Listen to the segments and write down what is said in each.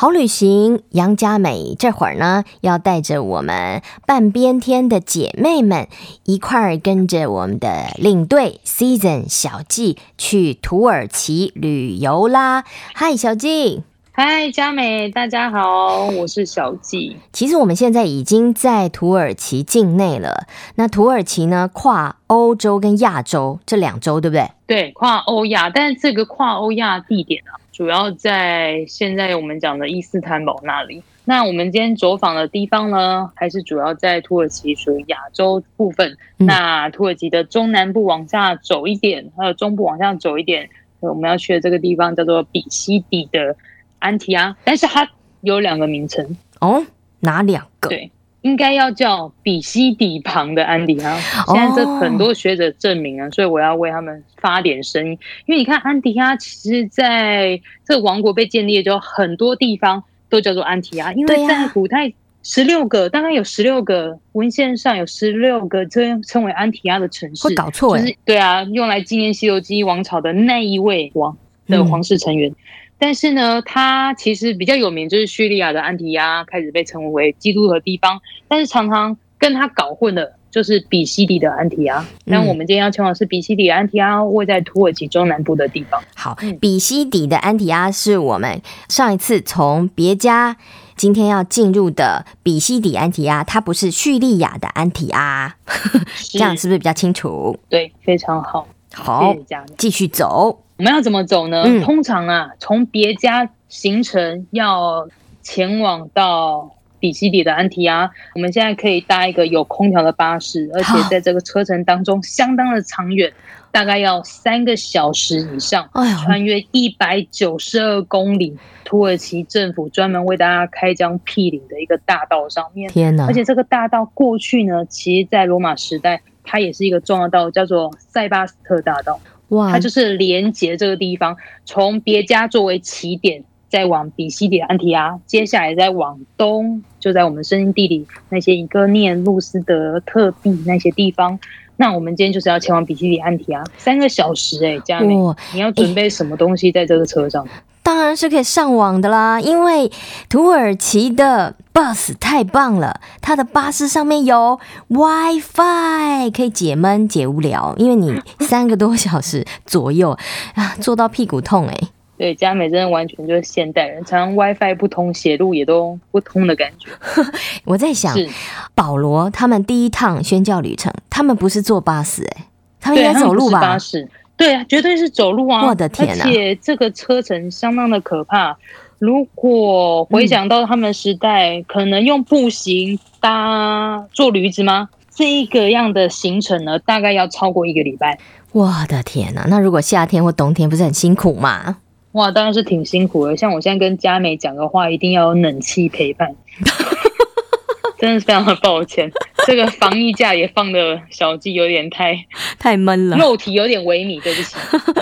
好旅行，杨佳美这会儿呢，要带着我们半边天的姐妹们一块儿跟着我们的领队 Season 小季去土耳其旅游啦！嗨，小季。嗨，佳美，大家好，我是小季。其实我们现在已经在土耳其境内了。那土耳其呢，跨欧洲跟亚洲这两洲，对不对？对，跨欧亚，但是这个跨欧亚地点啊。主要在现在我们讲的伊斯坦堡那里。那我们今天走访的地方呢，还是主要在土耳其属于亚洲部分。嗯。那土耳其的中南部往下走一点，还有中部往下走一点，我们要去的这个地方叫做比西底的安提阿，但是它有两个名称哦，哪两个？对。应该要叫比西底旁的安提阿，现在这很多学者证明了，哦，所以我要为他们发点声音。因为你看安提阿，其实在这个王国被建立之后，很多地方都叫做安提阿，因为在古代十六个，啊，大概有十六个文献上有十六个称称为安提阿的城市，会搞错哎，就是，对啊，用来纪念西游记王朝的那一位王的皇室成员。嗯但是呢，它其实比较有名，就是叙利亚的安提阿开始被称为基督的地方，但是常常跟它搞混的，就是比西底的安提阿。那、嗯、我们今天要前往是比西底的安提阿，位在土耳其中南部的地方。好，比西底的安提阿是我们上一次从别家，今天要进入的比西底安提阿，它不是叙利亚的安提阿，这样是不是比较清楚？对，非常好。好，继续走。我们要怎么走呢？嗯、通常啊，从别家行程要前往到比基里的安提亚，我们现在可以搭一个有空调的巴士，而且在这个车程当中相当的长远，大概要三个小时以上，穿越一百九十二公里，土耳其政府专门为大家开疆辟领的一个大道上面。天哪！而且这个大道过去呢，其实在罗马时代，它也是一个重要道，叫做塞巴斯特大道。哇，它就是连接这个地方，从别家作为起点，再往比西底安提阿，接下来再往东，就在我们圣经地理那些一个念、路斯德、特庇那些地方。那我们今天就是要前往比基里安提阿，三个小时哎、欸，佳美，你要准备什么东西在这个车上？当然是可以上网的啦，因为土耳其的 bus 太棒了，它的巴士上面有 WiFi，可以解闷解无聊。因为你三个多小时左右啊，坐到屁股痛哎、欸。对，佳美真的完全就是现代人，常常 WiFi 不通，写路也都不通的感觉。我在想，保罗他们第一趟宣教旅程，他们不是坐巴士哎、欸，他们应该走路吧？巴士。对啊，绝对是走路啊！我的天哪！而且这个车程相当的可怕。如果回想到他们时代，嗯、可能用步行搭坐驴子吗？这一个样的行程呢，大概要超过一个礼拜。我的天哪！那如果夏天或冬天不是很辛苦吗？哇，当然是挺辛苦的。像我现在跟佳美讲的话，一定要有冷气陪伴。真的是非常的抱歉，这个防疫假也放的小鸡有点太 太闷了，肉体有点萎靡，对不起。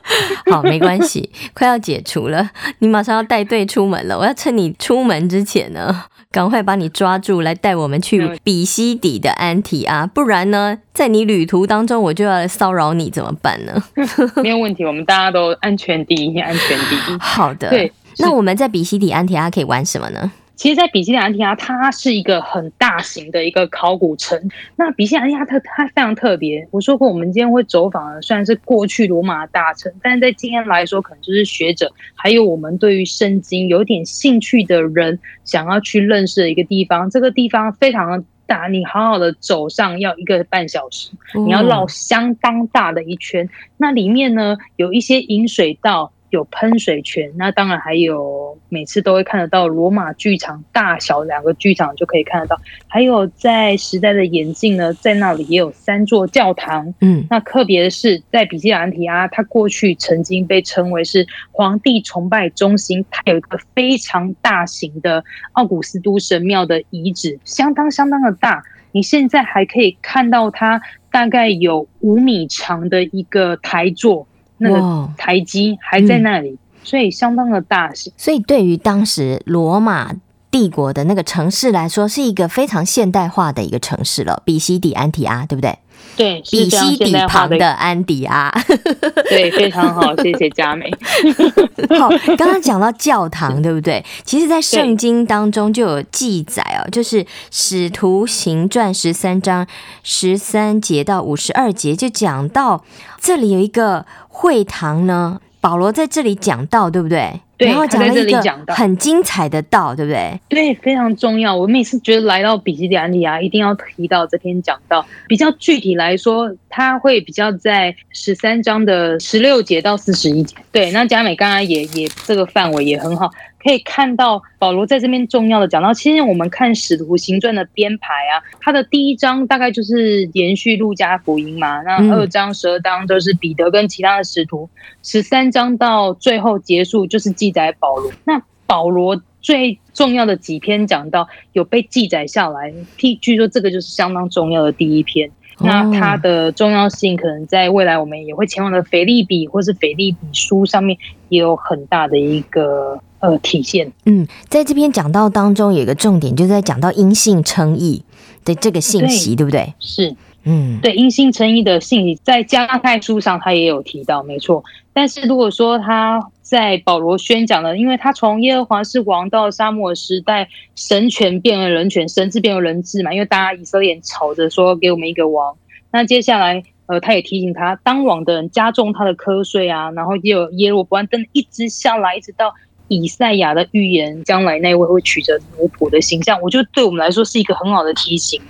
好，没关系，快要解除了，你马上要带队出门了。我要趁你出门之前呢，赶快把你抓住，来带我们去比西底的安提阿，不然呢，在你旅途当中我就要来骚扰你，怎么办呢？没有问题，我们大家都安全第一，安全第一。好的，对，那我们在比西底安提阿可以玩什么呢？其实，在比基尼安提亚，它是一个很大型的一个考古城。那比基尼安提阿它它非常特别。我说过，我们今天会走访的，虽然是过去罗马大城，但是在今天来说，可能就是学者，还有我们对于圣经有点兴趣的人，想要去认识的一个地方。这个地方非常的大，你好好的走上要一个半小时，你要绕相当大的一圈。那里面呢，有一些引水道。有喷水泉，那当然还有每次都会看得到罗马剧场，大小两个剧场就可以看得到。还有在时代的演进呢，在那里也有三座教堂。嗯，那特别的是在比西兰提阿，它过去曾经被称为是皇帝崇拜中心，它有一个非常大型的奥古斯都神庙的遗址，相当相当的大。你现在还可以看到它大概有五米长的一个台座。那个台基还在那里，嗯，所以相当的大型。所以对于当时罗马帝国的那个城市来说，是一个非常现代化的一个城市了，比西底安提阿，对不对？对，比西底旁的安迪阿，对，非常好，谢谢佳美。好，刚刚讲到教堂，对不对？其实，在圣经当中就有记载哦，就是《使徒行传》十三章十三节到五十二节，就讲到这里有一个会堂呢。保罗在这里讲道，对不对？对，然后讲了一个很精彩的道，对不对？对，非常重要。我每次觉得来到比基尼安提阿，一定要提到这篇讲道。比较具体来说，它会比较在十三章的十六节到四十一节。对，那佳美刚刚也也这个范围也很好。可以看到保罗在这边重要的讲到，其实我们看《使徒行传》的编排啊，它的第一章大概就是延续路加福音嘛，那二章、十二章都是彼得跟其他的使徒，十三章到最后结束就是记载保罗。那保罗最重要的几篇讲到有被记载下来，譬据说这个就是相当重要的第一篇。那它的重要性可能在未来我们也会前往的腓利比或是腓利比书上面也有很大的一个。呃，体现。嗯，在这篇讲到当中有一个重点，就是在讲到阴性称义的这个信息，对，对不对？是，嗯，对，因信称义的信息，在加拉太书上他也有提到，没错。但是如果说他在保罗宣讲的，因为他从耶和华是王到撒母耳时代，神权变为人权，神治变为人治嘛，因为大家以色列吵着说给我们一个王。那接下来，呃，他也提醒他，当王的人加重他的瞌睡啊，然后也有耶罗伯安灯一直下来，一直到。以赛亚的预言，将来那位会取着奴仆的形象，我觉得对我们来说是一个很好的提醒，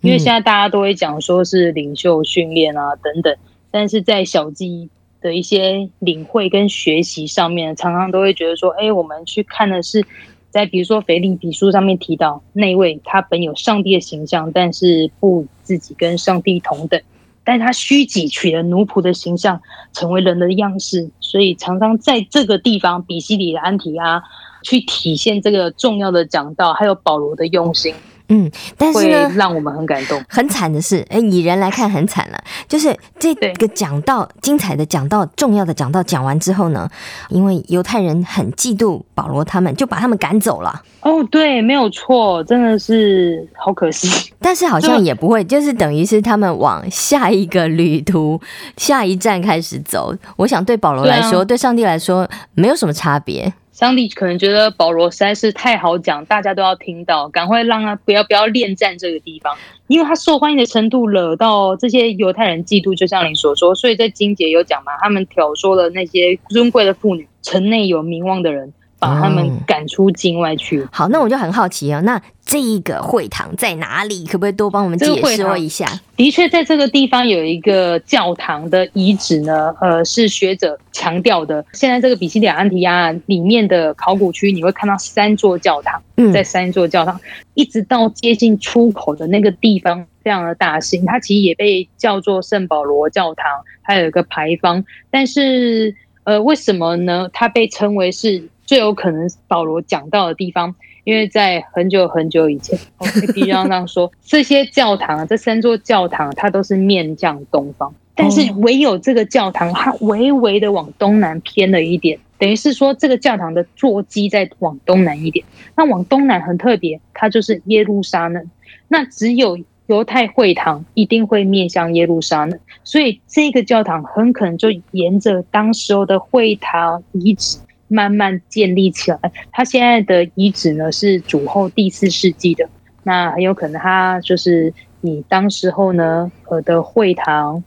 因为现在大家都会讲说是领袖训练啊等等，但是在小鸡的一些领会跟学习上面，常常都会觉得说，哎，我们去看的是在比如说腓立比书上面提到那位他本有上帝的形象，但是不自己跟上帝同等。但他虚己取了奴仆的形象，成为人的样式，所以常常在这个地方，比西底安提阿去体现这个重要的讲道，还有保罗的用心。嗯，但是呢，让我们很感动。很惨的是，哎，以人来看很惨了，就是这个讲到精彩的讲到，重要的讲到讲完之后呢，因为犹太人很嫉妒保罗，他们就把他们赶走了。哦，对，没有错，真的是好可惜。但是好像也不会，就是等于是他们往下一个旅途、下一站开始走。我想对保罗来说，对啊，对上帝来说，没有什么差别。上帝可能觉得保罗实在是太好讲，大家都要听到，赶快让他不要不要恋战这个地方，因为他受欢迎的程度惹到这些犹太人嫉妒，就像你所说，所以在金姐有讲嘛，他们挑唆了那些尊贵的妇女，城内有名望的人。把他们赶出境外去。嗯。好，那我就很好奇啊，那这一个会堂在哪里？可不可以多帮我们解释一下？的确，在这个地方有一个教堂的遗址呢。呃，是学者强调的。现在这个比西里安提亚里面的考古区，你会看到三座教堂。嗯，在三座教堂，一直到接近出口的那个地方，非常的大型。它其实也被叫做圣保罗教堂，它有一个牌坊。但是，呃，为什么呢？它被称为是？最有可能保罗讲到的地方，因为在很久很久以前，我必须要这样说，这些教堂，这三座教堂，它都是面向东方，但是唯有这个教堂，它微微的往东南偏了一点，等于是说这个教堂的座基在往东南一点。那往东南很特别，它就是耶路撒冷。那只有犹太会堂一定会面向耶路撒冷，所以这个教堂很可能就沿着当时候的会堂遗址。慢慢建立起来。它现在的遗址呢，是主后第四世纪的，那很有可能它就是以当时候呢呃的会堂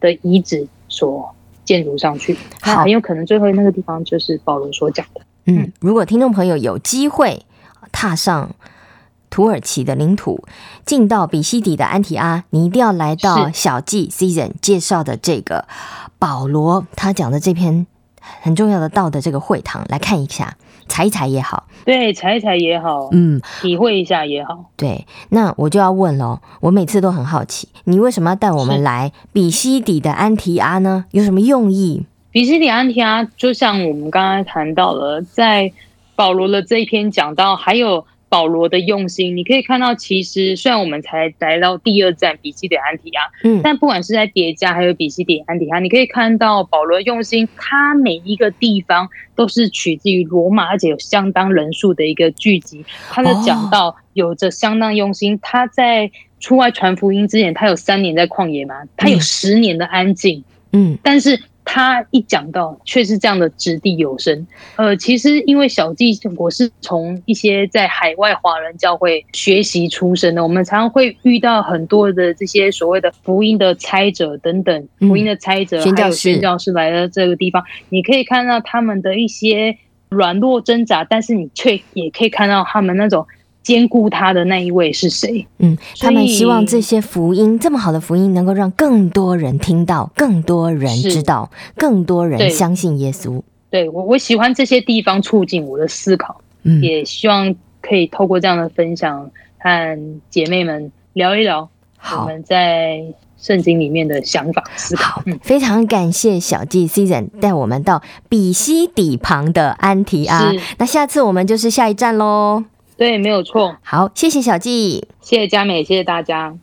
的遗址所建筑上去。好，很有可能最后那个地方就是保罗所讲的。嗯，如果听众朋友有机会踏上土耳其的领土，进到比西底的安提阿，你一定要来到小季 Season 介绍的这个保罗他讲的这篇。很重要的道的这个会堂来看一下，踩一踩也好，对，踩一踩也好，嗯，体会一下也好，对。那我就要问喽，我每次都很好奇，你为什么要带我们来比西底的安提阿呢？有什么用意？比西底安提阿就像我们刚刚谈到了，在保罗的这一篇讲到，还有保罗的用心，你可以看到，其实虽然我们才来到第二站比西底安提亚，嗯，但不管是在叠加还有比西底安提亚，你可以看到保罗用心，他每一个地方都是取自于罗马，而且有相当人数的一个聚集。他的讲道有着相当用心，他在出外传福音之前，他有三年在旷野嘛，他有十年的安静，嗯，但是。他一讲到，却是这样的掷地有声。呃，其实因为小纪，我是从一些在海外华人教会学习出身的，我们常常会遇到很多的这些所谓的福音的猜者等等，福音的猜者还有宣教士来到这个地方，你可以看到他们的一些软弱挣扎，但是你却也可以看到他们那种。兼顾他的那一位是谁？嗯，他们希望这些福音这么好的福音，能够让更多人听到，更多人知道，更多人相信耶稣。对，我我喜欢这些地方促进我的思考，嗯，也希望可以透过这样的分享和姐妹们聊一聊我们在圣经里面的想法思考。嗯，非常感谢小纪 Season 带我们到比西底旁的安提阿。那下次我们就是下一站喽。对，没有错。好，谢谢小纪，谢谢佳美，谢谢大家。